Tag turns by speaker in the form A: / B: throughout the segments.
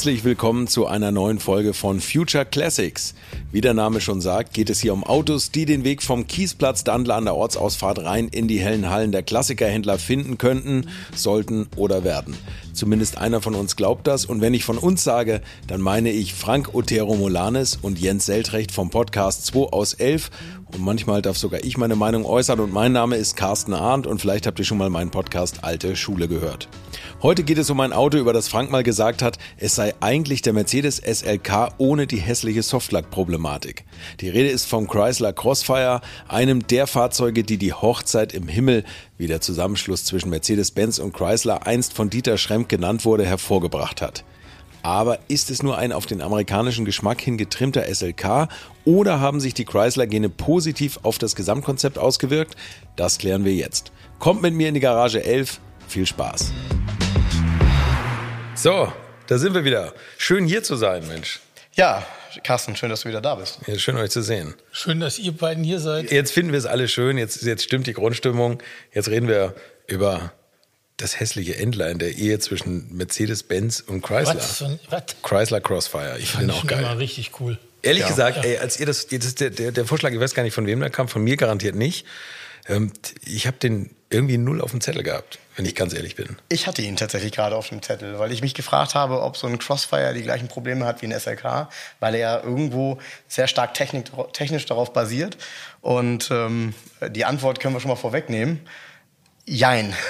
A: Herzlich willkommen zu einer neuen Folge von Future Classics. Wie der Name schon sagt, geht es hier um Autos, die den Weg vom Kiesplatz Dandler an der Ortsausfahrt rein in die hellen Hallen der Klassikerhändler finden könnten, sollten oder werden. Zumindest einer von uns glaubt das und wenn ich von uns sage, dann meine ich Frank Otero Molanes und Jens Seltrecht vom Podcast 2 aus 11 und manchmal darf sogar ich meine Meinung äußern und mein Name ist Carsten Arndt und vielleicht habt ihr schon mal meinen Podcast Alte Schule gehört. Heute geht es um ein Auto, über das Frank mal gesagt hat, es sei eigentlich der Mercedes SLK ohne die hässliche Softlack-Problematik. Die Rede ist vom Chrysler Crossfire, einem der Fahrzeuge, die die Hochzeit im Himmel, wie der Zusammenschluss zwischen Mercedes-Benz und Chrysler einst von Dieter Schremp genannt wurde, hervorgebracht hat. Aber ist es nur ein auf den amerikanischen Geschmack hin getrimmter SLK oder haben sich die Chrysler-Gene positiv auf das Gesamtkonzept ausgewirkt? Das klären wir jetzt. Kommt mit mir in die Garage 11. Viel Spaß. So, da sind wir wieder. Schön hier zu sein, Mensch.
B: Ja, Carsten, schön, dass du wieder da bist.
A: Ja, schön euch zu sehen.
C: Schön, dass ihr beiden hier seid.
A: Jetzt finden wir es alle schön, jetzt, jetzt stimmt die Grundstimmung. Jetzt reden wir über das hässliche Endline der Ehe zwischen Mercedes-Benz und Chrysler.
C: Was? Was?
A: Chrysler Crossfire. Ich
C: Fand
A: finde auch geil.
C: immer richtig cool.
A: Ehrlich
B: Ja.
A: gesagt, ey, als ihr das, das der, der, der Vorschlag, ich weiß gar nicht, von wem der kam, von mir garantiert nicht. Ähm, ich habe den irgendwie null auf dem Zettel gehabt, wenn ich ganz ehrlich bin.
B: Ich hatte ihn tatsächlich gerade auf dem Zettel, weil ich mich gefragt habe, ob so ein Crossfire die gleichen Probleme hat wie ein SLK, weil er ja irgendwo sehr stark technik, technisch darauf basiert. Und ähm, die Antwort können wir schon mal vorwegnehmen. Jein.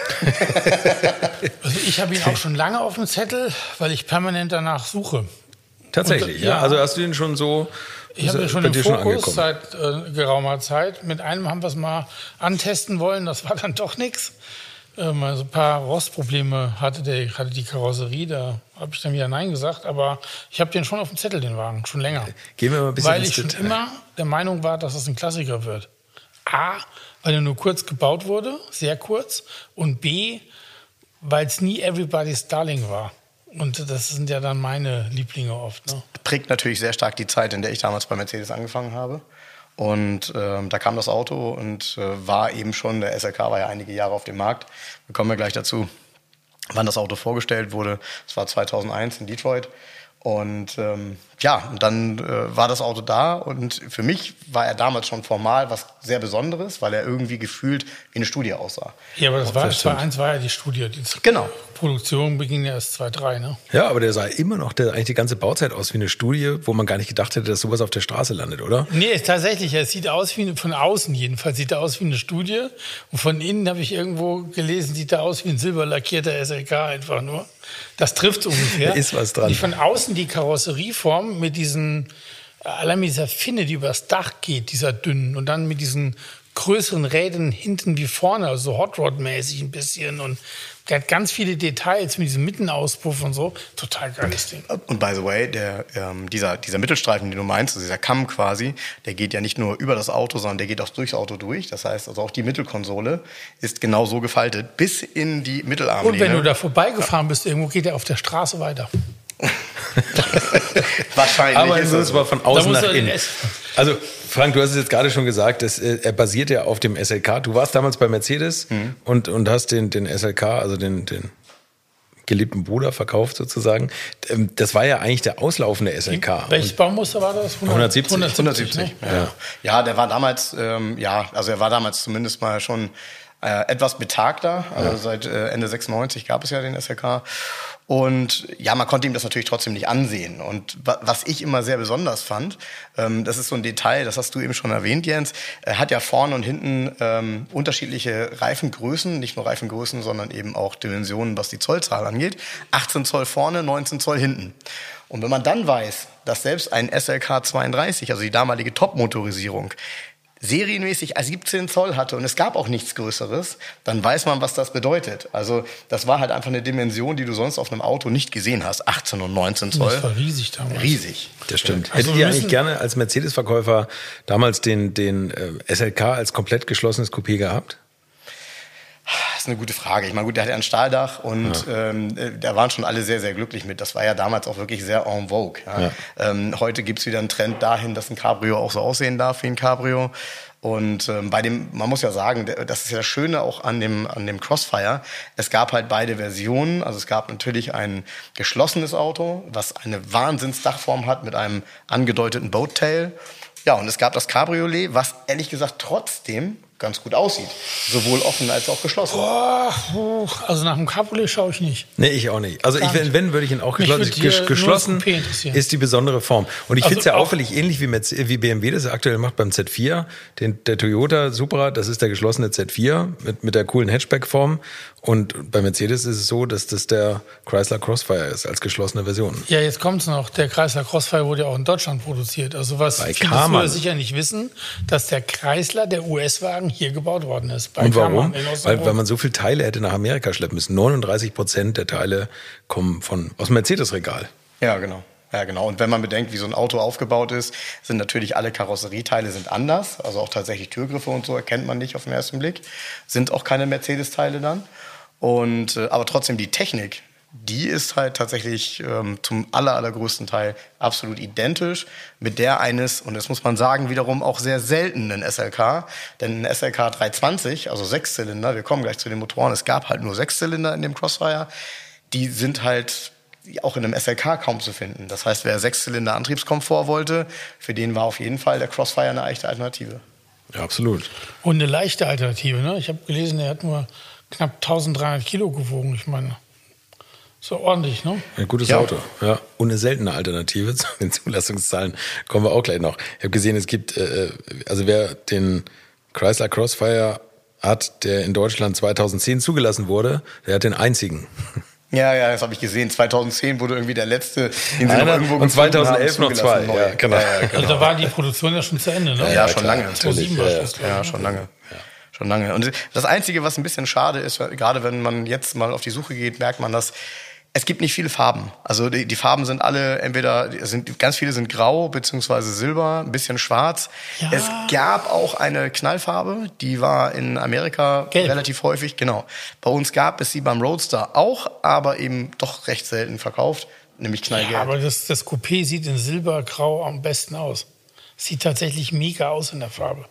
C: Also ich habe ihn auch schon lange auf dem Zettel, weil ich permanent danach suche.
A: Tatsächlich,
C: Und,
A: ja.
C: ja.
A: Also hast du den schon so.
C: Ich habe ihn schon im Fokus seit äh, geraumer Zeit. Mit einem haben wir es mal antesten wollen, das war dann doch nichts. Ähm, also ein paar Rostprobleme hatte, der, hatte die Karosserie, da habe ich dann wieder Nein gesagt. Aber ich habe den schon auf dem Zettel, den Wagen, schon länger.
A: Gehen wir mal ein bisschen
C: Weil ich schon
A: Detail.
C: immer der Meinung war, dass es ein Klassiker wird. A, weil er nur kurz gebaut wurde, sehr kurz. Und B, weil es nie Everybody's Darling war. Und das sind ja dann meine Lieblinge oft. Ne?
B: Prägt natürlich sehr stark die Zeit, in der ich damals bei Mercedes angefangen habe. Und ähm, da kam das Auto und äh, war eben schon, der SLK war ja einige Jahre auf dem Markt. Wir kommen ja gleich dazu, wann das Auto vorgestellt wurde. Es war 2001 in Detroit. Und ähm, ja, und dann äh, war das Auto da und für mich war er damals schon formal was sehr Besonderes, weil er irgendwie gefühlt wie eine Studie aussah.
C: Ja, aber das war,
A: das stimmt.
C: 2001 war ja die Studie. Die
B: Genau.
C: Produktion beging ja erst 2003, ne?
A: Ja, aber der sah immer noch der, eigentlich die ganze Bauzeit aus wie eine Studie, wo man gar nicht gedacht hätte, dass sowas auf der Straße landet, oder?
C: Nee, tatsächlich. Es sieht aus wie, von außen jedenfalls, sieht er aus wie eine Studie. Und von innen habe ich irgendwo gelesen, sieht er aus wie ein silberlackierter SLK einfach nur. Das trifft ungefähr.
A: Da ist was dran.
C: Die von außen die Karosserieform mit diesen, allein mit dieser Finne, die übers Dach geht, dieser dünnen, und dann mit diesen größeren Rädern hinten wie vorne, also so Hot Rod-mäßig ein bisschen. Und der hat ganz viele Details mit diesem Mittenauspuff und so. Total geiles Ding.
B: Und by the way, der, ähm, dieser, dieser Mittelstreifen, den du meinst, also dieser Kamm quasi, der geht ja nicht nur über das Auto, sondern der geht auch durchs Auto durch. Das heißt, also auch die Mittelkonsole ist genau so gefaltet, bis in die Mittelarmlehne.
C: Und wenn du da vorbeigefahren bist, irgendwo geht er auf der Straße weiter.
B: Wahrscheinlich
A: Aber
B: ist
A: ist aber von außen nach innen. Also, Frank, du hast es jetzt gerade schon gesagt, das, äh, er basiert ja auf dem SLK. Du warst damals bei Mercedes
B: Mhm.
A: und, und hast den, den SLK, also den, den geliebten Bruder verkauft sozusagen. Ähm, Das war ja eigentlich der auslaufende SLK.
C: Welches
A: Und
C: Baumuster war das?
A: 170.
B: 170.
C: ne?
B: Ja. ja, der war damals, ähm, ja, also er war damals zumindest mal schon äh, etwas betagter. Also seit äh, Ende 96 gab es ja den SLK. Und ja, man konnte ihm das natürlich trotzdem nicht ansehen. Und wa was ich immer sehr besonders fand, ähm, das ist so ein Detail, das hast du eben schon erwähnt, Jens, er hat ja vorne und hinten ähm, unterschiedliche Reifengrößen, nicht nur Reifengrößen, sondern eben auch Dimensionen, was die Zollzahl angeht. 18 Zoll vorne, 19 Zoll hinten. Und wenn man dann weiß, dass selbst ein SLK 32, also die damalige Top-Motorisierung, serienmäßig 17 Zoll hatte und es gab auch nichts Größeres, dann weiß man, was das bedeutet. Also das war halt einfach eine Dimension, die du sonst auf einem Auto nicht gesehen hast. 18 und 19 Zoll.
C: Das war riesig damals.
B: Riesig.
A: Das stimmt.
C: Also
A: Hättet ihr eigentlich gerne als Mercedes-Verkäufer damals den, den äh, SLK als komplett geschlossenes Coupé gehabt?
B: Das ist eine gute Frage. Ich meine, gut, der hatte ein Stahldach und ähm, äh, da waren schon alle sehr, sehr glücklich mit. Das war ja damals auch wirklich sehr en vogue. Ja. Ähm, heute gibt's wieder einen Trend dahin, dass ein Cabrio auch so aussehen darf wie ein Cabrio. Und ähm, bei dem, man muss ja sagen, das ist ja das Schöne auch an dem, an dem Crossfire. Es gab halt beide Versionen. Also es gab natürlich ein geschlossenes Auto, was eine Wahnsinnsdachform hat mit einem angedeuteten Boattail. Ja, und es gab das Cabriolet, was ehrlich gesagt trotzdem ganz gut aussieht. Sowohl offen als auch geschlossen.
C: Boah, puh, also nach dem Cabriolet schaue ich nicht.
A: Nee, ich auch nicht. Also ich, wenn, wenn würde ich ihn auch
C: Mich
A: geschlossen.
C: würde hier
A: Ges-
C: nur
A: geschlossen ist die besondere Form. Und ich
C: Also
A: finde es ja auffällig, ähnlich wie, Merz- wie BMW das aktuell macht beim Z4. Den, der Toyota Supra, das ist der geschlossene Z4 mit, mit der coolen Hatchback-Form. Und bei Mercedes ist es so, dass das der Chrysler Crossfire ist als geschlossene Version.
C: Ja, jetzt kommt's noch. Der Chrysler Crossfire wurde ja auch in Deutschland produziert. Also was viele sicher nicht wissen, dass der Chrysler, der US-Wagen, hier gebaut worden ist. Bei
A: Und warum? Weil, weil man so viele Teile hätte nach Amerika schleppen müssen. 39 Prozent der Teile kommen von, aus dem Mercedes-Regal.
B: Ja, genau. Ja, genau. Und wenn man bedenkt, wie so ein Auto aufgebaut ist, sind natürlich alle Karosserieteile sind anders. Also auch tatsächlich Türgriffe und so erkennt man nicht auf den ersten Blick. Sind auch keine Mercedes-Teile dann. Und, äh, aber trotzdem die Technik, die ist halt tatsächlich ähm, zum aller, allergrößten Teil absolut identisch mit der eines, und das muss man sagen, wiederum auch sehr seltenen SLK. Denn ein SLK 320, also Sechszylinder, wir kommen gleich zu den Motoren, es gab halt nur Sechszylinder in dem Crossfire, die sind halt auch in einem SLK kaum zu finden. Das heißt, wer Sechszylinder Antriebskomfort wollte, für den war auf jeden Fall der Crossfire eine echte Alternative.
A: Ja, absolut.
C: Und eine leichte Alternative. Ne? Ich habe gelesen, er hat nur knapp 1300 Kilo gewogen. Ich meine, so ordentlich, ne?
A: Ein gutes
B: Ja.
A: Auto. Ja. Und eine seltene Alternative zu den Zulassungszahlen kommen wir auch gleich noch. Ich habe gesehen, es gibt, äh, also wer den Chrysler Crossfire hat, der in Deutschland 2010 zugelassen wurde, der hat den einzigen.
B: Ja, ja, das habe ich gesehen. 2010 wurde irgendwie der letzte, den sie
A: Einer
B: noch irgendwo
A: und
B: gefunden
A: 2011
B: haben,
A: noch zwei. Ja, genau.
B: Ja, ja,
C: Also
B: genau.
C: da war die Produktion ja schon zu Ende, ne?
B: Ja,
A: Ja,
B: schon
A: klar,
B: lange.
A: natürlich.
C: 2007 war
A: Ja,
B: Ja,
C: ich.
B: schon lange. Schon lange. Und das Einzige, was ein bisschen schade ist, gerade wenn man jetzt mal auf die Suche geht, merkt man, dass es gibt nicht viele Farben. Also die, die Farben sind alle entweder sind ganz viele sind grau beziehungsweise silber, ein bisschen schwarz.
C: Ja.
B: Es gab auch eine Knallfarbe, die war in Amerika
C: Gelb.
B: relativ häufig. Genau. Bei uns gab es sie beim Roadster auch, aber eben doch recht selten verkauft, nämlich knallgelb.
C: Ja, aber das, das Coupé sieht in Silbergrau am besten aus. Sieht tatsächlich mega aus in der Farbe.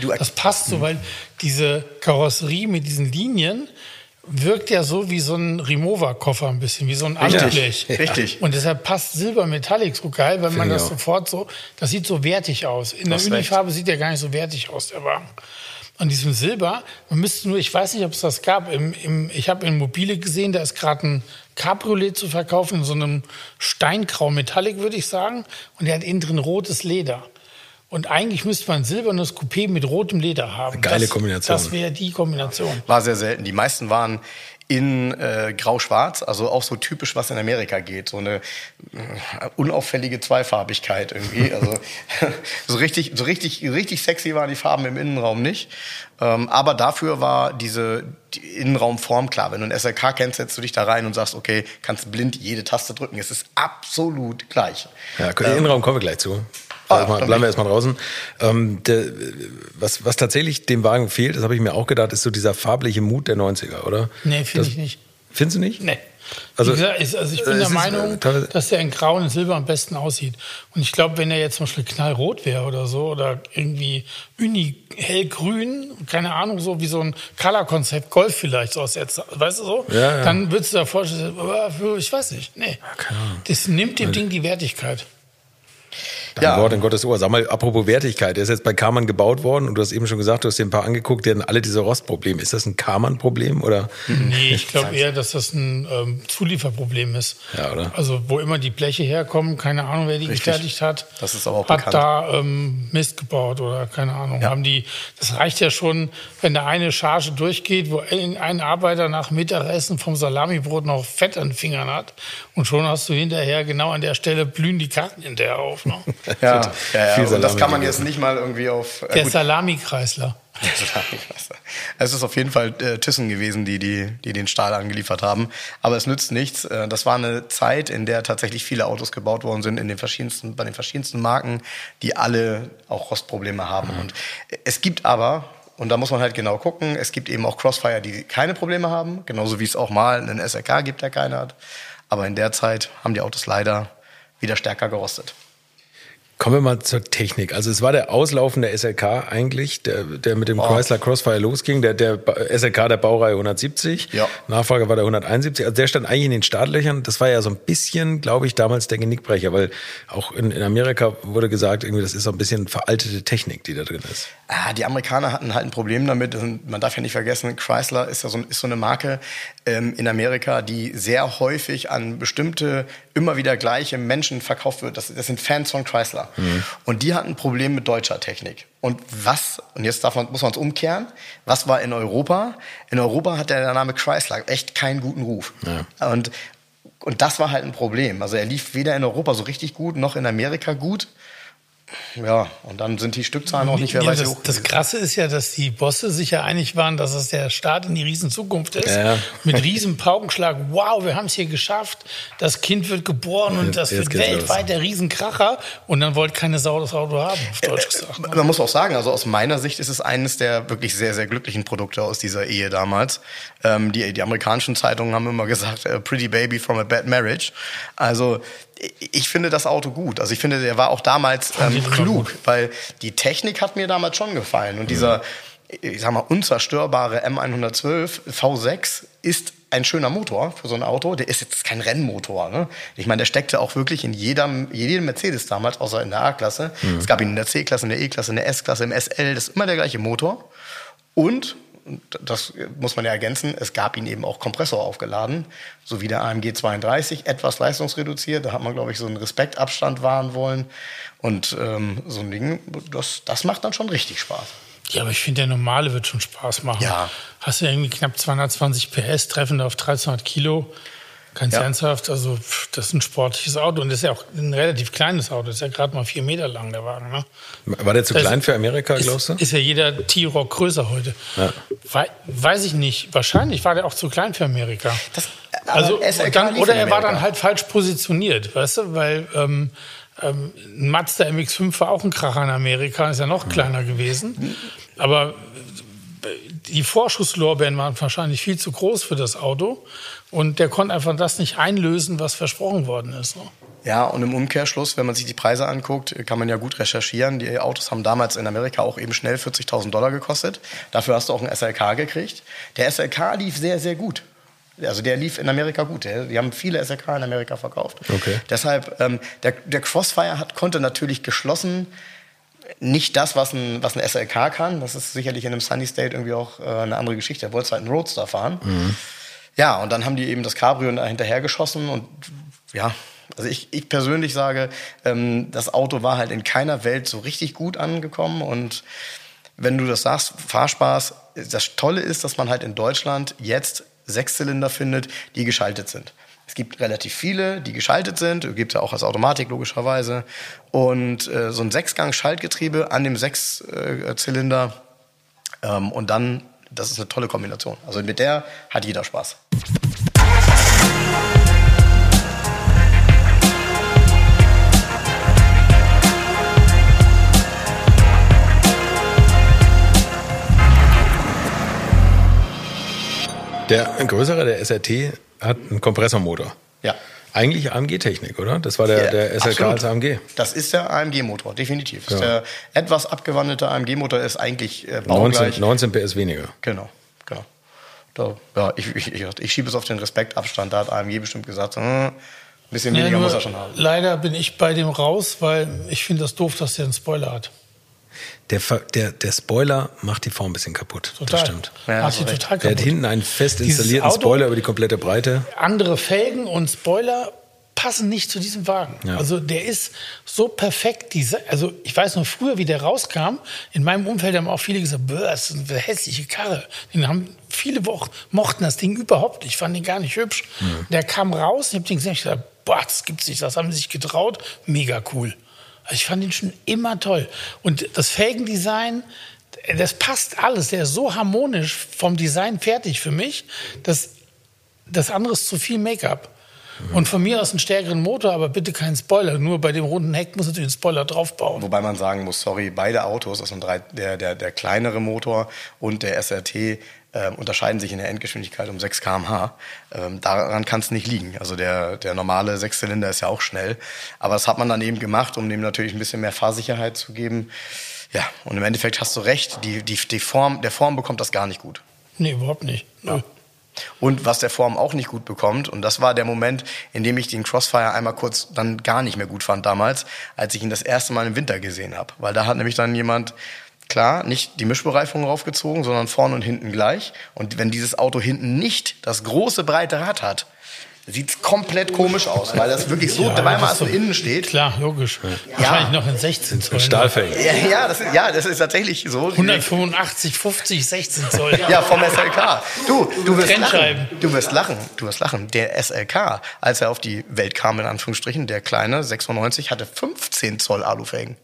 B: Du-
C: das passt so, weil diese Karosserie mit diesen Linien wirkt ja so wie so ein Remover-Koffer ein bisschen, wie so ein
B: Richtig,
C: Alublech.
B: richtig.
C: Und deshalb passt Silber Metallic so geil, weil man
A: ich
C: das
A: auch.
C: sofort so, das sieht so wertig aus. In der
B: Hast recht.
C: Unifarbe sieht der gar nicht so wertig aus, der Wagen. An diesem Silber, man müsste nur, ich weiß nicht, ob es das gab, im, im, ich habe in Mobile gesehen, da ist gerade ein Cabriolet zu verkaufen, in so einem Steingrau Metallic, würde ich sagen. Und der hat innen drin rotes Leder. Und eigentlich müsste man ein silbernes Coupé mit rotem Leder haben.
A: Geile
C: das,
A: Kombination.
C: Das wäre die Kombination.
B: War sehr selten. Die meisten waren in äh, grau-schwarz, also auch so typisch, was in Amerika geht. So eine äh, unauffällige Zweifarbigkeit irgendwie. Also so richtig, so richtig, richtig sexy waren die Farben im Innenraum nicht. Ähm, aber dafür war diese die Innenraumform klar. Wenn du ein SLK kennst, setzt du dich da rein und sagst, okay, kannst blind jede Taste drücken. Es ist absolut gleich.
A: Ja, den Innenraum kommen wir gleich zu.
B: Ah, dann
A: bleiben wir erstmal draußen. Ähm, der, was, was tatsächlich dem Wagen fehlt, das habe ich mir auch gedacht, ist so dieser farbliche Mut der 90er, oder?
C: Nee, finde ich nicht.
A: Findest du nicht?
C: Nee.
A: Also,
C: gesagt, ist, also ich
A: äh,
C: bin der
A: ist,
C: Meinung,
A: äh, teilweise-
C: dass der in Grau und Silber am besten aussieht. Und ich glaube, wenn er jetzt zum Beispiel knallrot wäre oder so, oder irgendwie Uni hellgrün, keine Ahnung, so wie so ein Color-Konzept Golf vielleicht so aus jetzt, weißt du so?
A: Ja, ja.
C: Dann würdest du da vorstellen, äh, ich weiß nicht, nee.
A: Ahnung.
C: Das nimmt dem Ding die Wertigkeit.
A: Dein
B: Ja.
A: Wort in Gottes Ohr. Sag mal, apropos Wertigkeit, der ist jetzt bei Karmann gebaut worden und du hast eben schon gesagt, du hast dir ein paar angeguckt, die hatten alle diese Rostprobleme. Ist das ein Karmann-Problem oder?
C: Nee, ich glaube eher, dass das ein ähm, Zulieferproblem ist.
A: Ja, oder?
C: Also wo immer die Bleche herkommen, keine Ahnung, wer die
B: Richtig.
C: gefertigt hat.
B: Das ist aber auch
C: Hat
B: bekannt.
C: da ähm, Mist gebaut oder keine Ahnung.
B: Ja.
C: Haben die, das reicht ja schon, wenn da eine Charge durchgeht, wo ein, ein Arbeiter nach Mittagessen vom Salamibrot noch Fett an den Fingern hat und schon hast du hinterher genau an der Stelle blühen die Karten hinterher auf. Ne?
B: Ja, ja, ja. Und das kann man
A: gegessen.
B: jetzt nicht mal irgendwie auf. äh,
C: Der Salami-Kreisler.
B: Es ist auf jeden Fall äh, Thyssen gewesen, die, die, die den Stahl angeliefert haben. Aber es nützt nichts. Äh, das war eine Zeit, in der tatsächlich viele Autos gebaut worden sind, in den verschiedensten, bei den verschiedensten Marken, die alle auch Rostprobleme haben. Und es gibt aber, und da muss man halt genau gucken, es gibt eben auch Crossfire, die keine Probleme haben, genauso wie es auch mal einen SRK gibt, der keine hat. Aber in der Zeit haben die Autos leider wieder stärker gerostet.
A: Kommen wir mal zur Technik. Also es war der auslaufende SLK eigentlich, der, der mit dem Chrysler Crossfire losging, der, der SLK der Baureihe 170.
B: Ja.
A: Nachfolger war der 171. Also der stand eigentlich in den Startlöchern. Das war ja so ein bisschen, glaube ich, damals der Genickbrecher, weil auch in, in Amerika wurde gesagt, irgendwie das ist so ein bisschen veraltete Technik, die da drin ist.
B: Ah, die Amerikaner hatten halt ein Problem damit. Und Man darf ja nicht vergessen, Chrysler ist ja so, ist so eine Marke ähm, in Amerika, die sehr häufig an bestimmte, immer wieder gleiche Menschen verkauft wird. Das, das sind Fans von Chrysler. Und die hatten ein Problem mit deutscher Technik. Und was, und jetzt darf man, muss man es umkehren, was war in Europa? In Europa hat der Name Chrysler echt keinen guten Ruf. Und, und das war halt ein Problem. Also er lief weder in Europa so richtig gut, noch in Amerika gut. Ja, und dann sind die Stückzahlen auch nicht mehr
C: Ja,
B: weit
C: das,
B: hoch.
C: das Krasse ist ja, dass die Bosse sich ja einig waren, dass es der Start in die Riesenzukunft ist.
A: Ja.
C: Mit riesen Paukenschlag. Wow, wir haben es hier geschafft. Das Kind wird geboren und das
A: jetzt
C: wird weltweit der Riesenkracher. Und dann wollte keine Sau das Auto haben, auf Deutsch gesagt. ne?
B: Man muss auch sagen, also aus meiner Sicht ist es eines der wirklich sehr, sehr glücklichen Produkte aus dieser Ehe damals. Ähm, die, die amerikanischen Zeitungen haben immer gesagt, a pretty baby from a bad marriage. Also ich- finde das Auto gut. Also ich finde, der war auch damals ähm, klug, weil die Technik hat mir damals schon gefallen. Und dieser, ich sag mal, unzerstörbare M112 V6 ist ein schöner Motor für so ein Auto. Der ist jetzt kein Rennmotor. Ne? Ich meine, der steckte auch wirklich in jedem, jedem Mercedes damals, außer in der A-Klasse. Es gab ihn in der C-Klasse, in der E-Klasse, in der S-Klasse, im SL. Das ist immer der gleiche Motor. Und das muss man ja ergänzen, es gab ihn eben auch Kompressor aufgeladen, so wie der AMG 32, etwas leistungsreduziert. Da hat man, glaube ich, so einen Respektabstand wahren wollen. Und ähm, so ein Ding, das, das macht dann schon richtig Spaß.
C: Ja, aber ich finde, der normale wird schon Spaß machen.
B: Ja.
C: Hast du irgendwie knapp 220 PS, treffend auf 1300 Kilo. Ganz
B: Ja.
C: ernsthaft, also pff, das ist ein sportliches Auto und das ist ja auch ein relativ kleines Auto. Das ist ja gerade mal vier Meter lang, der Wagen. Ne?
A: War der zu
C: Das
A: klein für Amerika, glaubst du?
C: Ist, ist ja jeder T-Rock größer heute.
A: Ja.
C: Wei weiß ich nicht. Wahrscheinlich war der auch zu klein für Amerika.
B: Das-
C: also, dann, oder er war dann halt falsch positioniert, weißt du? Weil ähm, ähm, ein Mazda MX-5 war auch ein Kracher in Amerika, ist ja noch kleiner gewesen. Aber die Vorschusslorbeeren waren wahrscheinlich viel zu groß für das Auto. Und der konnte einfach das nicht einlösen, was versprochen worden ist. Ne?
B: Ja, und im Umkehrschluss, wenn man sich die Preise anguckt, kann man ja gut recherchieren. Die Autos haben damals in Amerika auch eben schnell 40.000 Dollar gekostet. Dafür hast du auch einen SLK gekriegt. Der SLK lief sehr, sehr gut. Also der lief in Amerika gut. Die haben viele SLK in Amerika verkauft.
A: Okay.
B: Deshalb, ähm, der, der Crossfire hat, konnte natürlich geschlossen nicht das, was ein, was ein SLK kann. Das ist sicherlich in einem Sunny State irgendwie auch äh, eine andere Geschichte. Er wollte halt einen Roadster fahren. Ja, und dann haben die eben das Cabrio da hinterher geschossen und ja, also ich, ich persönlich sage, ähm, das Auto war halt in keiner Welt so richtig gut angekommen und wenn du das sagst, Fahrspaß, das Tolle ist, dass man halt in Deutschland jetzt Sechszylinder findet, die geschaltet sind. Es gibt relativ viele, die geschaltet sind. Gibt ja auch als Automatik logischerweise. Und äh, so ein Sechsgang-Schaltgetriebe an dem Sechszylinder ähm, und dann, das ist eine tolle Kombination. Also mit der hat jeder Spaß.
A: Der größere, der SRT, hat einen Kompressormotor.
B: Ja.
A: Eigentlich AMG-Technik, oder? Das war der,
B: Ja,
A: der SLK
B: absolut.
A: als AMG.
B: Das ist der AMG-Motor, definitiv. Das
A: Ja.
B: ist der etwas abgewandelte AMG-Motor ist eigentlich äh,
A: 19,
B: baugleich.
A: 19 PS weniger.
B: Genau, genau. Da, ja, ich, ich, ich, ich schiebe es auf den Respektabstand. Da hat AMG bestimmt gesagt, hm, Ein bisschen
C: Ja,
B: weniger
C: nur
B: muss er schon haben.
C: Leider bin ich bei dem raus, weil ich finde das doof, dass der einen Spoiler hat.
A: Der, der, der Spoiler macht die Form ein bisschen kaputt.
C: Total.
A: Das stimmt.
B: Ja,
C: Macht total
A: Der hat
C: kaputt.
A: hinten einen fest installierten
C: Auto-
A: Spoiler über die komplette Breite.
C: andere Felgen und Spoiler passen nicht zu diesem Wagen.
A: Ja.
C: Also der ist so perfekt. Diese, also ich weiß noch früher, wie der rauskam. In meinem Umfeld haben auch viele gesagt, "Bäh, das ist eine hässliche Karre. Den haben viele Wochen mochten das Ding überhaupt nicht. Ich fand den gar nicht hübsch. Der kam raus. Ich habe den gesehen. Ich gesagt, boah, das gibt's nicht. Das haben sie sich getraut. Mega cool. Also ich fand ihn schon immer toll. Und das Felgendesign, das passt alles. Der ist so harmonisch vom Design fertig für mich. dass das andere ist zu viel Make-up. Und von mir aus einen stärkeren Motor, aber bitte keinen Spoiler. Nur bei dem runden Heck muss natürlich ein Spoiler draufbauen.
B: Wobei man sagen muss, sorry, beide Autos, also der, der, der kleinere Motor und der SRT, ähm, unterscheiden sich in der Endgeschwindigkeit um 6 km/h. Ähm, daran kann es nicht liegen. Also der, der normale Sechszylinder ist ja auch schnell. Aber das hat man dann eben gemacht, um dem natürlich ein bisschen mehr Fahrsicherheit zu geben. Ja, und im Endeffekt hast du recht, die, die, die Form, der Form bekommt das gar nicht gut.
C: Nee, überhaupt nicht. Null.
B: Und was der Form auch nicht gut bekommt, und das war der Moment, in dem ich den Crossfire einmal kurz dann gar nicht mehr gut fand damals, als ich ihn das erste Mal im Winter gesehen habe. Weil da hat nämlich dann jemand, klar, nicht die Mischbereifung raufgezogen, sondern vorne und hinten gleich. Und wenn dieses Auto hinten nicht das große breite Rad hat, sieht's komplett komisch aus, weil das wirklich so
C: Ja, ist doch-
B: innen steht.
C: Klar, logisch. Wahrscheinlich noch in 16 Zoll.
A: Stahlfelgen.
B: Ja, ja, das ist, ja, das ist tatsächlich so.
C: 185, 50, 16 Zoll.
B: Ja, vom SLK. Du, du wirst lachen. Du wirst lachen. Du wirst lachen. Der SLK, als er auf die Welt kam, in Anführungsstrichen, der kleine 96, hatte 15 Zoll Alufelgen.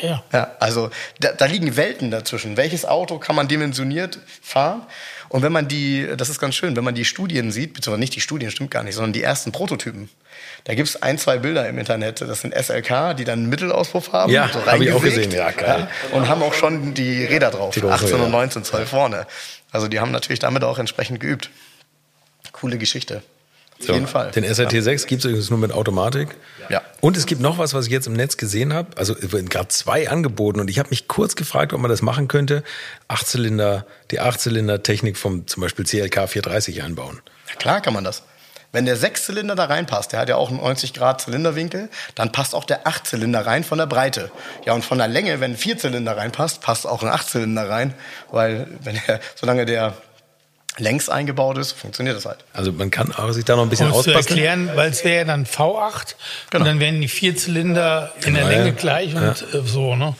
C: Ja.
B: Ja, also da, da liegen Welten dazwischen. Welches Auto kann man dimensioniert fahren? Und wenn man die, das ist ganz schön, wenn man die Studien sieht, beziehungsweise nicht die Studien, stimmt gar nicht, sondern die ersten Prototypen. Da gibt's ein, zwei Bilder im Internet, das sind SLK, die dann einen Mittelauspuff haben.
A: Ja,
B: so
A: hab ich auch gesehen, ja, geil.
B: und haben auch schon die Räder drauf,
A: Die große,
B: 18
A: ja.
B: und 19 Zoll vorne. Also die haben natürlich damit auch entsprechend geübt. Coole Geschichte. Auf jeden Fall.
A: Den SRT6 gibt es übrigens nur mit Automatik.
B: Ja.
A: Und es gibt noch was, was ich jetzt im Netz gesehen habe. Also es wurden gerade zwei angeboten und ich habe mich kurz gefragt, ob man das machen könnte. Achtzylinder, die Achtzylinder-Technik vom zum Beispiel CLK 430 einbauen.
B: Ja, klar kann man das. Wenn der Sechszylinder da reinpasst, der hat ja auch einen 90 Grad Zylinderwinkel, dann passt auch der Achtzylinder rein von der Breite. Ja, und von der Länge, wenn ein Vierzylinder reinpasst, passt auch ein Achtzylinder rein, weil wenn er, solange der längs eingebaut ist, funktioniert das halt.
A: Also man kann auch sich da noch ein bisschen
C: Um
A: auspassen.
C: erklären, weil es wäre ja dann V8
B: Genau.
C: und dann wären die vier Zylinder in der Länge
A: ja.
C: gleich und äh, so, ne?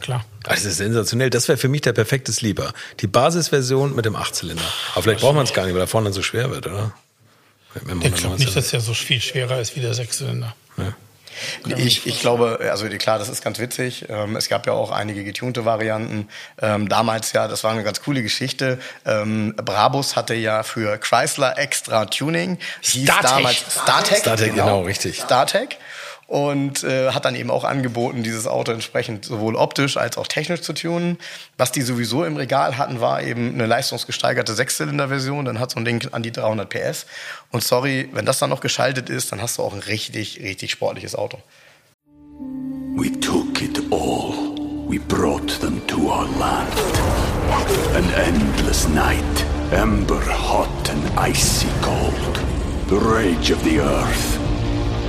C: Klar.
A: Das ist sensationell. Das wäre für mich der perfekte Sleeper. Die Basisversion mit dem Achtzylinder. Aber vielleicht braucht man es gar nicht, weil da vorne dann so schwer wird, oder? Wenn man
C: Ich glaube
A: 19
C: nicht, dass der so viel schwerer ist wie der Sechszylinder.
B: Ich, ich glaube, also klar, das ist ganz witzig. Ähm, es gab ja auch einige getunte Varianten. Ähm, damals ja, das war eine ganz coole Geschichte. Ähm, Brabus hatte ja für Chrysler extra Tuning. Hieß
C: Startech.
B: damals Startech.
A: Startech, genau, richtig.
B: Startech. Und äh, hat dann eben auch angeboten, dieses Auto entsprechend sowohl optisch als auch technisch zu tunen. Was die sowieso im Regal hatten, war eben eine leistungsgesteigerte Sechszylinder-Version. Dann hat so ein Ding an die 300 PS. Und sorry, wenn das dann noch geschaltet ist, dann hast du auch ein richtig, richtig sportliches Auto.
D: We took it all. We brought them to our land. An endless night, ember hot and icy cold. The rage of the earth.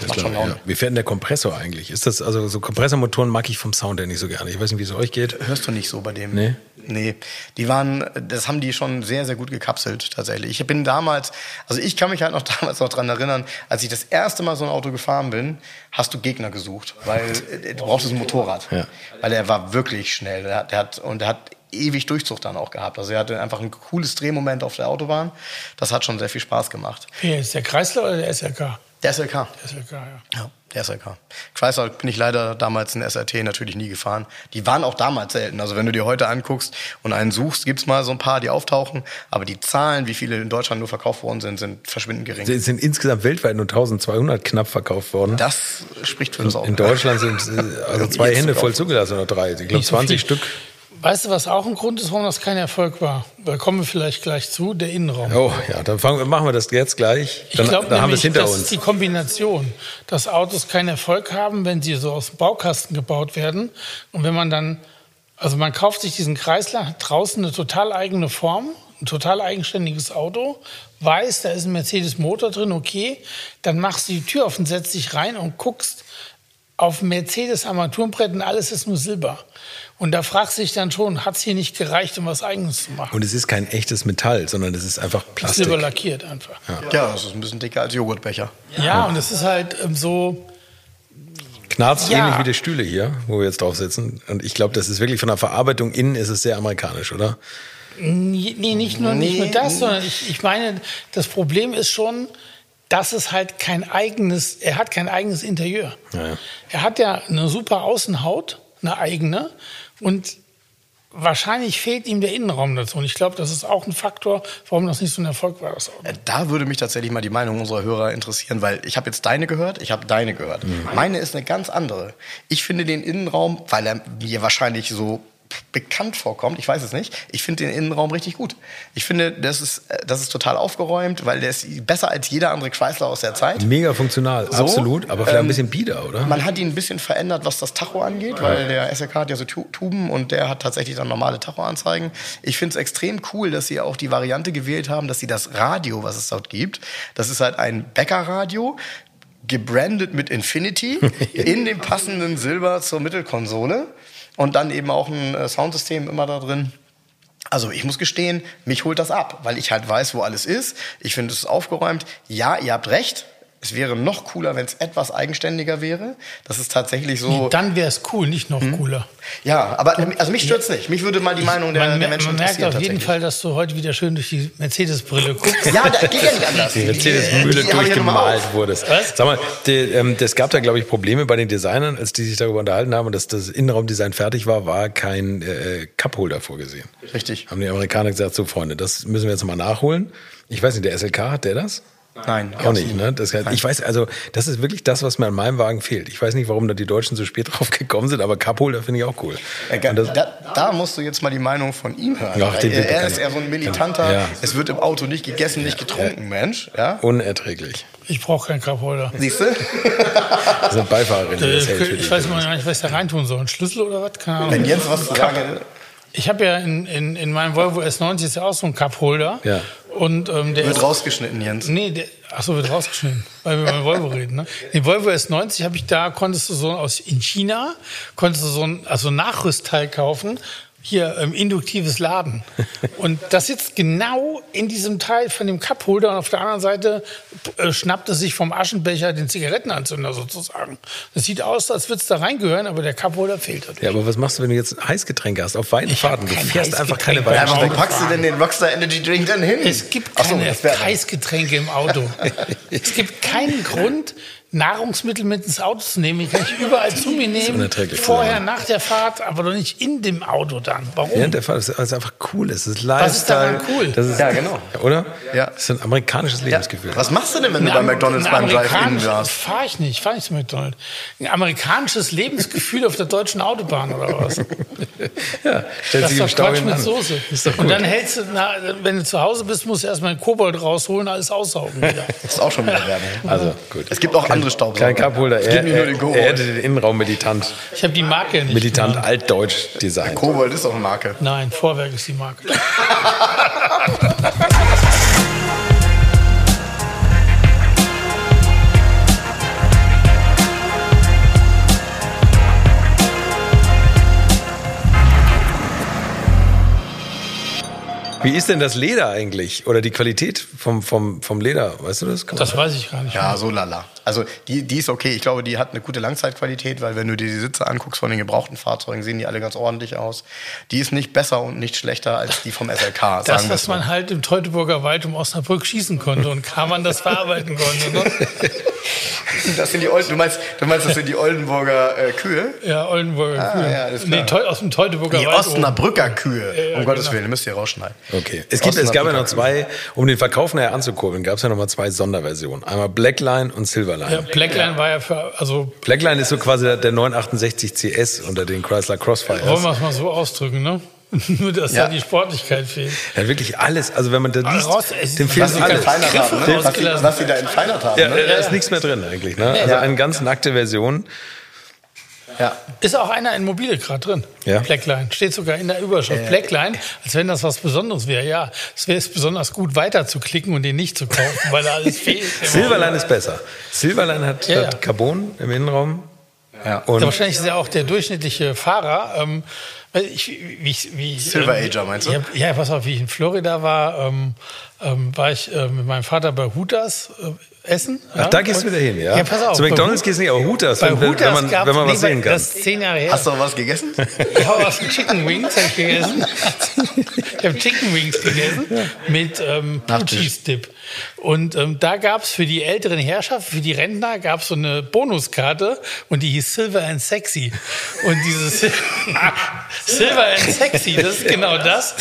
A: Das
B: Macht Laune.
A: ja. Wie fährt denn der Kompressor eigentlich? Ist das, also so Kompressormotoren mag ich vom Sound her nicht so gerne. Ich weiß nicht, wie es euch geht.
B: Hörst du nicht so bei dem?
A: Nee.
B: Nee. Die waren, das haben die schon sehr, sehr gut gekapselt, tatsächlich. Ich bin damals, also ich kann mich halt noch damals noch dran erinnern, als ich das erste Mal so ein Auto gefahren bin, hast du Gegner gesucht, weil äh, du brauchst ein Motorrad.
A: Ja.
B: Weil er war wirklich schnell. Der hat, der hat, und er hat ewig Durchzug dann auch gehabt. Also er hatte einfach ein cooles Drehmoment auf der Autobahn. Das hat schon sehr viel Spaß gemacht.
C: Wer ist der Kreisler oder der SLK?
B: Der SLK.
C: Der SLK, ja.
B: Ja, der SLK. Chrysler bin ich leider damals in SRT natürlich nie gefahren. Die waren auch damals selten. Also wenn du dir heute anguckst und einen suchst, gibt's mal so ein paar, die auftauchen. Aber die Zahlen, wie viele in Deutschland nur verkauft worden sind, sind verschwindend gering.
A: Es sind insgesamt weltweit nur 1200 knapp verkauft worden.
B: Das spricht für das Auto.
A: In Deutschland sind äh, also zwei Hände voll zugelassen oder drei. Ich glaube
C: Nicht so
A: 20
C: viel.
A: Stück.
C: Weißt du, was auch ein Grund ist, warum das kein Erfolg war? Da kommen wir vielleicht gleich zu, der Innenraum.
A: Oh ja, dann wir- machen wir das jetzt gleich.
C: Ich
A: Dann,
C: glaube
A: dann haben wir es hinter
C: das
A: uns.
C: ist die Kombination, dass Autos keinen Erfolg haben, wenn sie so aus dem Baukasten gebaut werden. Und wenn man dann, also man kauft sich diesen Kreisler, hat draußen eine total eigene Form, ein total eigenständiges Auto, weiß, da ist ein Mercedes-Motor drin, okay, dann machst du die Tür auf und setzt dich rein und guckst auf ein Mercedes-Armaturenbrett und alles ist nur Silber. Und da fragst du dich dann schon, hat es hier nicht gereicht, um was Eigenes zu machen?
A: Und es ist kein echtes Metall, sondern es ist einfach Plastik.
C: Silber lackiert einfach.
B: Ja, das ist ein bisschen dicker als Joghurtbecher.
C: Ja, und es ist halt ähm, so,
A: Knarzt
C: Ja.
A: ähnlich wie die Stühle hier, wo wir jetzt drauf sitzen. Und ich glaube, das ist wirklich von der Verarbeitung innen ist es sehr amerikanisch, oder?
C: Nee, nee, nicht nur, nicht
B: Nee,
C: nur das, sondern ich, ich meine, das Problem ist schon, dass es halt kein eigenes, er hat kein eigenes Interieur.
A: Ja, ja.
C: Er hat ja eine super Außenhaut, eine eigene, und wahrscheinlich fehlt ihm der Innenraum dazu. Und ich glaube, das ist auch ein Faktor, warum das nicht so ein Erfolg war, das Auto.
B: Äh, Da würde mich tatsächlich mal die Meinung unserer Hörer interessieren, weil ich habe jetzt deine gehört, ich habe deine gehört. Meine ist eine ganz andere. Ich finde den Innenraum, weil er mir wahrscheinlich so bekannt vorkommt, ich weiß es nicht, ich finde den Innenraum richtig gut. Ich finde, das ist, äh, das ist total aufgeräumt, weil der ist besser als jeder andere Chrysler aus der Zeit.
A: Mega funktional,
B: So,
A: absolut, aber vielleicht ein
B: ähm,
A: bisschen bieder, oder?
B: Man hat ihn ein bisschen verändert, was das Tacho angeht, weil der SLK hat ja so Tu- Tuben und der hat tatsächlich dann normale Tacho-Anzeigen. Ich finde es extrem cool, dass sie auch die Variante gewählt haben, dass sie das Radio, was es dort gibt, das ist halt ein Bäckerradio, gebrandet mit Infinity, in dem passenden Silber zur Mittelkonsole und dann eben auch ein äh, Soundsystem immer da drin. Also ich muss gestehen, mich holt das ab, weil ich halt weiß, wo alles ist. Ich finde, es ist aufgeräumt. Ja, ihr habt recht. Es wäre noch cooler, wenn es etwas eigenständiger wäre. Das ist tatsächlich so.
C: Nee, dann wäre es cool, nicht noch cooler.
B: ja, aber also mich stört's nicht. Mich würde mal die Meinung der,
C: man,
B: der Menschen
C: man merkt
B: interessieren.
C: auf jeden. Fall, dass du heute wieder schön durch die Mercedes-Brille guckst.
B: Ja, da geht ja nicht anders.
A: die
B: ja mal
A: durchgemalt
B: auf.
A: wurde.
C: Was?
A: Sag mal, die, ähm, das gab da, glaube ich, Probleme bei den Designern, als die sich darüber unterhalten haben dass das Innenraumdesign fertig war, war kein äh, Cupholder vorgesehen.
B: Richtig.
A: Haben die Amerikaner gesagt, so Freunde, das müssen wir jetzt mal nachholen. Ich weiß nicht, der SLK, hat der das?
B: Nein,
A: Auch nicht, ne? Das, ich weiß, also das ist wirklich das, was mir an meinem Wagen fehlt. Ich weiß nicht, warum da die Deutschen so spät drauf gekommen sind, aber Cupholder finde ich auch cool.
B: Äh,
A: Und das,
B: Da, da musst du jetzt mal die Meinung von ihm hören.
A: Ach, den
B: er, er
A: ich-
B: ist eher so ein militanter,
A: Ja.
B: es wird im Auto nicht gegessen, nicht getrunken, Mensch. Ja?
A: unerträglich.
C: Ich brauche keinen Cupholder.
B: Siehst du?
A: Das sind Beifahrerin, die
C: Äh,
A: das hält für
C: ich weiß mal gar nicht, was ich da reintun soll. Ein Schlüssel oder was? Keine Ahnung.
B: Wenn Jens was zu sagen.
C: Ich habe ja in, in, in meinem Volvo S90 ist ja auch so ein Cupholder.
A: Ja.
C: Und ähm, der
B: Wird
C: ist,
B: rausgeschnitten, Jens.
C: Nee, der, ach so, wird rausgeschnitten, weil wir über Volvo reden. Ne? Den Volvo S90 habe ich da, konntest du so aus in China, konntest du so ein also Nachrüstteil kaufen. Hier ähm, induktives Laden. Und das sitzt genau in diesem Teil von dem Cupholder und auf der anderen Seite äh, schnappt es sich vom Aschenbecher den Zigarettenanzünder sozusagen. Das sieht aus, als würde es da reingehören, aber der Cupholder fehlt. Halt.
A: Ja, aber was machst du, wenn du jetzt Heißgetränke hast auf
C: hab
A: Fahrten? Du fährst einfach keine weiten
B: Ja, warum
A: Strecken.
B: packst du denn den Rockstar Energy Drink dann hin?
C: Es gibt
B: so,
C: keine
B: wär-
C: Heißgetränke im Auto. es gibt keinen Grund, Nahrungsmittel mit ins Auto zu nehmen. Ich kann ich überall zu mir nehmen. Vorher, nach der Fahrt, aber doch nicht in dem Auto dann. Warum?
A: Während der Fahrt, das ist einfach cool. Es ist Lifestyle.
C: Was ist daran cool?
A: Das ist,
B: Ja, genau.
A: Oder?
B: Ja.
A: Das ist ein amerikanisches Lebensgefühl.
B: Was machst du denn, wenn du bei McDonalds beim
C: ein
B: Drive-In warst?
C: Fahr ich nicht, fahr ich zu McDonald's. Ein amerikanisches Lebensgefühl auf der deutschen Autobahn oder was?
A: ja, stellt
C: Das
A: sich
C: ist
A: im
C: doch Quatsch mit
A: an.
C: Soße.
A: Ist doch
C: Und
A: gut.
C: dann hältst du, na, wenn du zu Hause bist, musst du erstmal einen Kobold rausholen, alles aussaugen wieder.
B: Das ist auch schon wieder Werbung.
A: Also, gut.
B: Es gibt auch andere Staubsauger.
A: Kein Cupholder. Er,
B: nur den
A: er,
B: Kobold.
A: er hätte den Innenraum militant,
C: Ich habe die Marke nicht.
A: militant
C: genannt.
A: altdeutsch designt.
B: Kobold ist auch eine Marke.
C: Nein, Vorwerk ist die Marke.
A: Wie ist denn das Leder eigentlich? Oder die Qualität vom, vom, vom Leder? Weißt du das?
C: Das weiß ich gar nicht.
B: Ja, so lala. Also die, die ist okay. Ich glaube, die hat eine gute Langzeitqualität, weil wenn du dir die Sitze anguckst von den gebrauchten Fahrzeugen, sehen die alle ganz ordentlich aus. Die ist nicht besser und nicht schlechter als die vom SLK.
C: Das, was man halt im Teutoburger Wald um Osnabrück schießen konnte und kann man das verarbeiten konnte. Ne?
B: Das sind die Olden, du meinst, du meinst, das sind die Oldenburger äh, Kühe?
C: Ja, Oldenburger Kühe.
B: Ah, ja, alles klar.
C: nee, aus dem Teutoburger
B: Die
C: Wald. oben.
B: Osnabrücker Kühe.
C: ja,
B: um Gottes
C: genau.
B: Willen, müsst ihr rausschneiden.
A: Okay. Es, gibt, es gab ja noch zwei, um den Verkauf nachher anzukurbeln, gab es ja noch mal zwei Sonderversionen. Einmal Blackline und Silverline. Silverline.
C: Ja, Blackline war ja für, also
A: Blackline ist so quasi der, der 968 CS unter den Chrysler Crossfires.
C: wollen wir es mal so ausdrücken, ne? Nur, dass
B: Ja.
C: da die Sportlichkeit fehlt.
A: Ja, wirklich alles. Also wenn man da liest,
C: raus- es-
A: dem
C: was
A: fehlt alles.
B: haben, ne? was, sie, was sie da entfeinert haben.
A: Ja,
B: ne?
A: da ist nichts mehr drin eigentlich. Ne? Also
B: Ja.
A: eine ganz nackte Version.
B: Ja.
C: Ist auch einer in Mobile gerade drin.
A: Ja.
C: Blackline. Steht sogar in der Überschrift. Blackline, als wenn das was Besonderes wäre. Ja, es wäre es besonders gut, weiter zu klicken und den nicht zu kaufen, weil da alles fehlt.
A: Silverline ist besser. Silverline hat,
C: Ja, ja.
A: hat Carbon im Innenraum.
B: Ja.
A: Und
C: wahrscheinlich ist ja auch der durchschnittliche Fahrer. Ähm, ich, wie, ich- wie,
B: Silver
C: ähm,
B: Ager, meinst du?
C: Ja, ja, pass auf, wie ich in Florida war, ähm, ähm, war ich äh, mit meinem Vater bei Hooters äh, essen.
A: Ach, da gehst du wieder hin, ja?
C: Ja, pass auf.
A: Zu McDonald's gehst du nicht, aber Hooters,
C: bei
A: wenn- wenn
C: Hooters
A: man-
C: gab's-
A: wenn man was
C: nee,
A: sehen kann.
C: Das ist zehn Jahre her.
B: Hast du auch was gegessen?
C: Ich habe was Chicken Wings hab ich gegessen. ich habe Chicken Wings gegessen mit ähm. Cheese Dip. Und ähm, da gab es für die älteren Herrschaften, für die Rentner, gab es so eine Bonuskarte und die hieß Silver and Sexy. Und dieses Silver and Sexy, das ist genau das.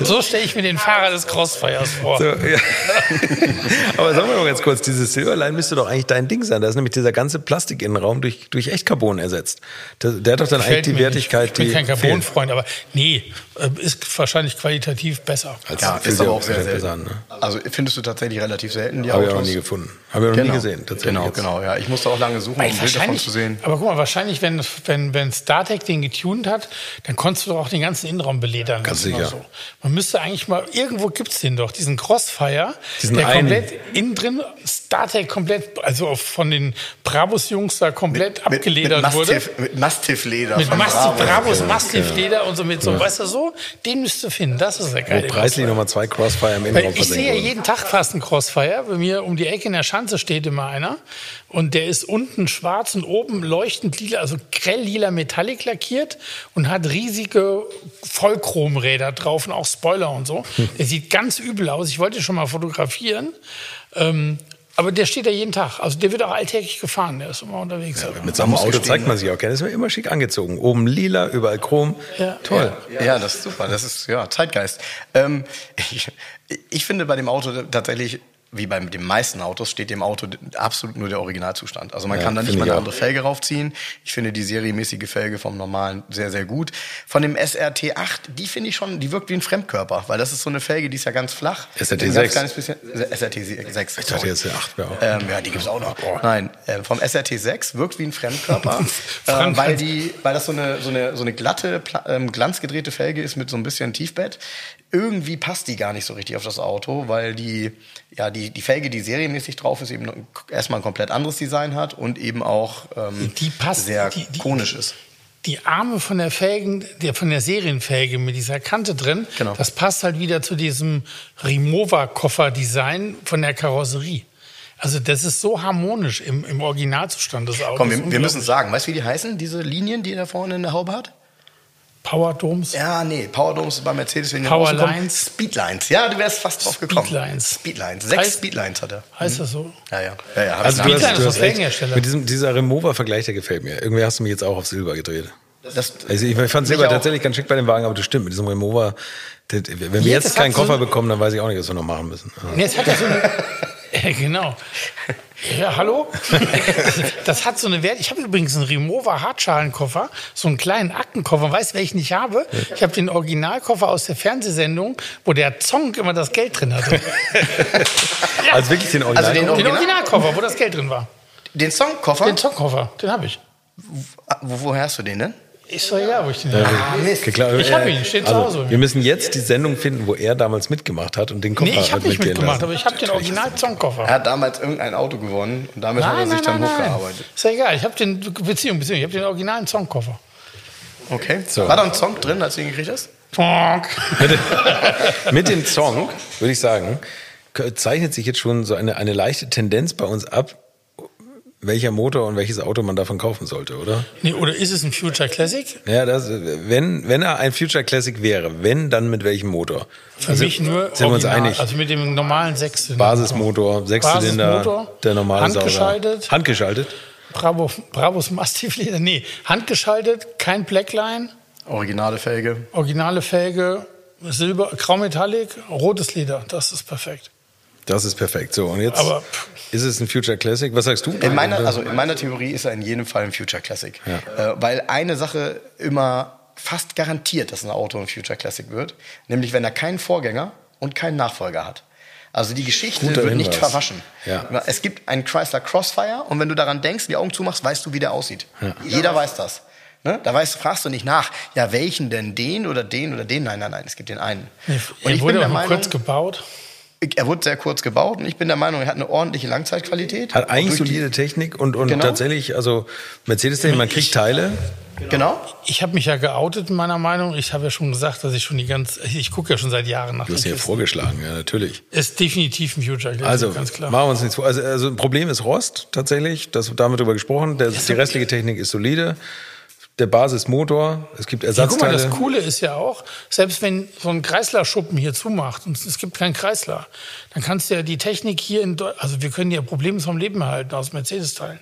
C: So stelle ich mir den Fahrer des Crossfires vor.
A: So, ja. Aber sagen wir mal ganz kurz, dieses Silverline müsste doch eigentlich dein Ding sein. Da ist nämlich dieser ganze Plastikinnenraum durch, durch Echtcarbon ersetzt. Der, der hat doch dann eigentlich
C: Gefällt
A: die
C: mir
A: Wertigkeit,
C: nicht. Ich bin
A: die
C: kein. Carbonfreund, aber nee, äh, ist wahrscheinlich qualitativ besser.
A: Als
B: Ja, ist aber auch sehr
A: besser
B: selten.
A: an, ne?
B: Also findest du tatsächlich relativ selten die
A: Habe ich auch
B: Autos.
A: noch nie gefunden. Habe ich noch nie gesehen. Tatsächlich
B: Genau,
A: jetzt.
B: genau. Ja, ich musste auch lange suchen, um ein Bild davon zu sehen.
C: Aber guck mal, wahrscheinlich, wenn, wenn, wenn StarTech den getuned hat, dann konntest du doch auch den ganzen Innenraum beledern.
A: Ganz sicher.
C: So. Man müsste eigentlich mal, irgendwo gibt's den doch, diesen Crossfire,
A: Diesen
C: der
A: einen.
C: komplett innen drin, StarTech komplett, also von den Brabus-Jungs da komplett abgeledert
B: mit
C: wurde.
B: Mastiff, mit Mastiff-Leder
C: Mit Mastiff,
B: Bravo.
C: Bravos Mastiff-Leder und so mit so, weißt du so, den müsstest du finden. Das ist der
A: Wo
C: geile
A: preislich nochmal zwei Crossfire im Innenraum
C: ich sehe ja jeden Tag fast einen Crossfire. Bei mir um die Ecke in der Schanze steht immer einer. Und der ist unten schwarz und oben leuchtend lila, also grell lila Metallic lackiert und hat riesige Vollchromräder drauf und auch Spoiler und so. Der sieht ganz übel aus. Ich wollte schon mal fotografieren. Ähm, aber der steht da jeden Tag. Also der wird auch alltäglich gefahren. Der ist immer unterwegs.
A: Mit so einem Auto zeigt man sich auch gerne. Ist immer schick angezogen. Oben lila, überall Chrom.
C: Ja.
A: Toll.
B: Ja, das ist super. Das ist ja Zeitgeist. Ähm, ich, ich finde bei dem Auto tatsächlich, wie bei den meisten Autos, steht dem Auto absolut nur der Originalzustand. Also man
A: Ja,
B: kann da nicht mal eine andere Felge raufziehen. Ich finde die serienmäßige Felge vom normalen sehr, sehr gut. Von dem SRT 8, die finde ich schon, die wirkt wie ein Fremdkörper, weil das ist so eine Felge, die ist ja ganz flach.
A: SRT
B: Ein
A: 6.
B: ganz kleines bisschen, SRT 6.
A: Ich dachte jetzt der 8 wäre auch.
B: Ähm, ja, die gibt's auch noch. Nein, äh, vom SRT 6 wirkt wie ein Fremdkörper, äh, weil, die, weil das so eine, so eine, so eine glatte, ähm, glanzgedrehte Felge ist mit so ein bisschen Tiefbett. Irgendwie passt die gar nicht so richtig auf das Auto, weil die, ja, die, die Felge, die serienmäßig drauf ist, eben erstmal ein komplett anderes Design hat und eben auch ähm,
C: Die passt-
B: sehr
C: die- die-
B: konisch ist.
C: die Arme von der Felgen, der, von der Serienfelge mit dieser Kante drin,
B: Genau.
C: das passt halt wieder zu diesem Rimowa-Koffer-Design von der Karosserie. Also das ist so harmonisch im, im Originalzustand des Autos.
B: Komm, wir, wir müssen sagen, weißt du, wie die heißen, diese Linien, die er da vorne in der Haube hat?
C: Power Domes.
B: Ja, nee, Powerdomes ist bei Mercedes wegen
C: Power. Lines.
B: Speedlines. Ja, du wärst fast drauf gekommen.
C: Speedlines.
B: Speedlines. Sechs
C: Heißt-
B: Speedlines hat er.
C: Heißt das so?
B: Ja, ja. ja, ja
A: Also hast,
C: Speedline
A: du
C: ist
A: recht.
C: Felgenhersteller.
A: Mit diesem, dieser Remover-Vergleich, der gefällt mir. Irgendwie hast du mich jetzt auch auf Silber gedreht.
B: das,
A: Also ich fand Silber tatsächlich ganz schick bei dem Wagen, aber das stimmt. Mit diesem Remover, das, wenn wir jetzt
C: das
A: keinen
C: so
A: Koffer
C: ein-
A: bekommen, dann weiß ich auch nicht, was wir noch machen müssen. Ja.
C: Nee, es hat ja so eine. Genau. Ja, hallo? Das hat so eine Wert. Ich habe übrigens einen Rimowa Hartschalenkoffer, so einen kleinen Aktenkoffer. Weißt du, welchen ich habe? Ich habe den Originalkoffer aus der Fernsehsendung, wo der Zong immer das Geld drin hatte.
A: Also wirklich den Original.
B: Also den
C: Den
B: Original-
C: Originalkoffer, wo das Geld drin war.
B: Den Songkoffer?
C: Den Zongkoffer, den habe ich.
B: Wo, woher hast du den denn?
C: Ist doch egal, wo ich den habe.
A: Klar,
C: Ich hab ihn, steht zu
A: also,
C: Hause.
A: Wir müssen jetzt die Sendung finden, wo er damals mitgemacht hat und den Koffer
C: Nee, ich habe
A: hat
C: nicht mitgemacht,
A: lassen.
C: aber ich habe den Original-Zongkoffer.
B: Er hat damals irgendein Auto gewonnen und damit hat er sich dann hochgearbeitet.
C: Ist ja egal, ich habe den, Beziehung, Beziehung, ich habe den originalen Zongkoffer.
B: Okay.
A: So.
B: War da ein Song drin, als du ihn gekriegt hast?
A: Mit dem Song, würde ich sagen, zeichnet sich jetzt schon so eine, eine leichte Tendenz bei uns ab, welcher Motor und welches Auto man davon kaufen sollte, oder?
C: Nee, oder ist es ein Future Classic?
A: Ja, das, wenn, wenn er ein Future Classic wäre, wenn, dann mit welchem Motor?
C: Für mich nur
A: Sind wir uns
C: original,
A: einig?
C: Also mit dem normalen Sechszylinder.
A: Basismotor, Sechszylinder,
C: Basismotor,
A: der normale
C: handgeschaltet.
A: Sauger. Handgeschaltet?
C: Bravo, Bravos Mastiff-Leder. Nee, handgeschaltet, kein Blackline,
B: Originale Felge.
C: originale Felge, Silber, Graumetallic, rotes Leder. Das ist perfekt.
A: Das ist perfekt. So, und jetzt
C: Aber-
A: ist es ein Future Classic. Was sagst du?
B: In meiner, also in meiner Theorie ist er in jedem Fall ein Future Classic.
A: Ja.
B: Äh, weil eine Sache immer fast garantiert, dass ein Auto ein Future Classic wird, nämlich wenn er keinen Vorgänger und keinen Nachfolger hat. Also die Geschichte
A: Guter
B: wird nicht
A: Hinweis.
B: verwaschen.
A: Ja.
B: Es gibt einen Chrysler Crossfire und wenn du daran denkst, die Augen zumachst, weißt du, wie der aussieht. Jeder weiß das. Ne? Da weißt, fragst du nicht nach, ja, welchen denn, den oder den oder den? Nein, nein, nein, es gibt den einen. Und
C: er
B: ich
C: wurde
B: bin
C: auch
B: der
C: nur
B: Meinung,
C: kurz gebaut.
B: Er wurde sehr kurz gebaut und ich bin der Meinung, er hat eine ordentliche Langzeitqualität.
A: Hat eigentlich solide Technik und, und
B: Genau.
A: tatsächlich, also Mercedes, man kriegt Teile.
B: Genau.
C: Ich habe mich ja geoutet in meiner Meinung. Ich habe ja schon gesagt, dass ich schon die ganze, ich gucke ja schon seit Jahren nach
A: Du hast ja
C: Kisten.
A: vorgeschlagen, ja, natürlich.
C: Ist definitiv ein Future Classic,
A: Also,
C: ganz klar.
A: machen wir uns nichts vor. Also, also ein Problem ist Rost tatsächlich. Das, da haben wir drüber gesprochen. Der, die restliche Technik ist solide. Der Basismotor, es gibt
C: Ja, guck mal,
A: Ersatzteile.
C: das Coole ist ja auch, selbst wenn so ein Kreisler-Schuppen hier zumacht und es gibt keinen Kreisler, dann kannst du ja die Technik hier in Deu also wir können ja Probleme vom Leben erhalten aus Mercedes-Teilen.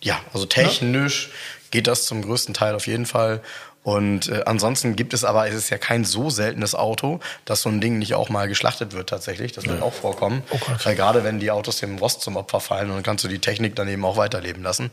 B: Ja, also technisch geht das zum größten Teil auf jeden Fall. Und äh, ansonsten gibt es aber, es ist ja kein so seltenes Auto, dass so ein Ding nicht auch mal geschlachtet wird tatsächlich. Das wird auch vorkommen.
C: Oh Gott.
B: Weil gerade wenn die Autos dem Rost zum Opfer fallen, dann kannst du die Technik dann eben auch weiterleben lassen.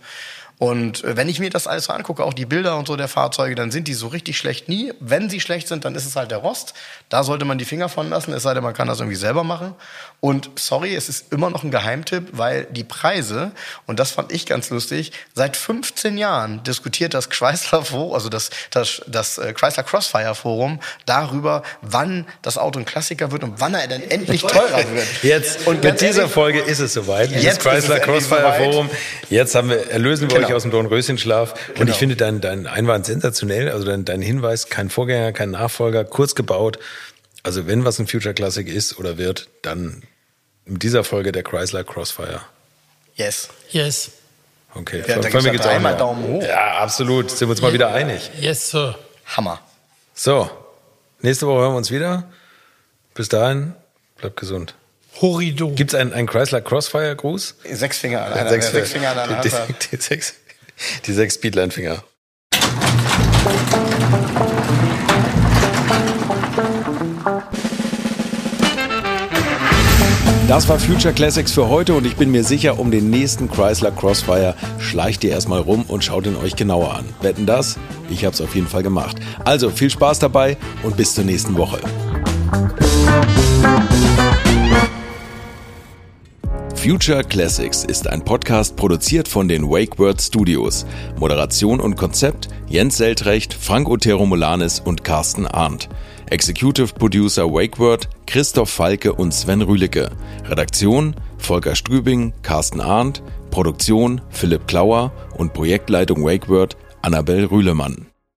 B: Und äh, wenn ich mir das alles so angucke, auch die Bilder und so der Fahrzeuge, dann sind die so richtig schlecht nie. Wenn sie schlecht sind, dann ist es halt der Rost. Da sollte man die Finger von lassen, es sei denn, man kann das irgendwie selber machen. Und sorry, es ist immer noch ein Geheimtipp, weil die Preise, und das fand ich ganz lustig, seit 15 Jahren diskutiert das Chrysler Forum, also das, das, das äh, Chrysler Crossfire Forum darüber, wann das Auto ein Klassiker wird und wann er dann endlich teurer wird.
A: Jetzt,
B: Und
A: mit dieser
B: ehrlich,
A: Folge ist es soweit. Dieses
B: Jetzt
A: Chrysler Crossfire
B: soweit.
A: Forum. Jetzt haben wir, erlösen wir
B: Genau.
A: euch aus dem Dornröschenschlaf. Und
B: Genau.
A: ich finde deinen dein Einwand sensationell. Also dein, dein Hinweis, kein Vorgänger, kein Nachfolger, kurz gebaut. Also wenn was ein Future Classic ist oder wird, dann mit dieser Folge der Chrysler Crossfire.
B: Yes.
C: Yes,
A: Okay,
B: Ja,
A: von
B: gibt's
A: mir geht's auch mehr.
B: Daumen hoch.
A: Ja, absolut. Sind wir uns mal wieder einig.
C: yes, Sir.
B: Hammer.
A: So, nächste Woche hören wir uns wieder. Bis dahin, bleibt gesund.
C: Horido.
A: Gibt es einen, einen Chrysler Crossfire Gruß?
B: Sechs Finger an einer, sechs, sechs Finger an einer
A: die, die, die, sechs, die sechs Speedline-Finger. Das war Future Classics für heute und ich bin mir sicher, um den nächsten Chrysler Crossfire schleicht ihr erstmal rum und schaut ihn euch genauer an. Wetten das? Ich hab's auf jeden Fall gemacht. Also viel Spaß dabei und bis zur nächsten Woche. Future Classics ist ein Podcast produziert von den WakeWord Studios. Moderation und Konzept Jens Seltrecht, Frank Otero Molanis und Carsten Arndt. Executive Producer WakeWord Christoph Falke und Sven Rühlicke. Redaktion Volker Strübing, Carsten Arndt. Produktion Philipp Klauer und Projektleitung WakeWord Annabel Rühlemann.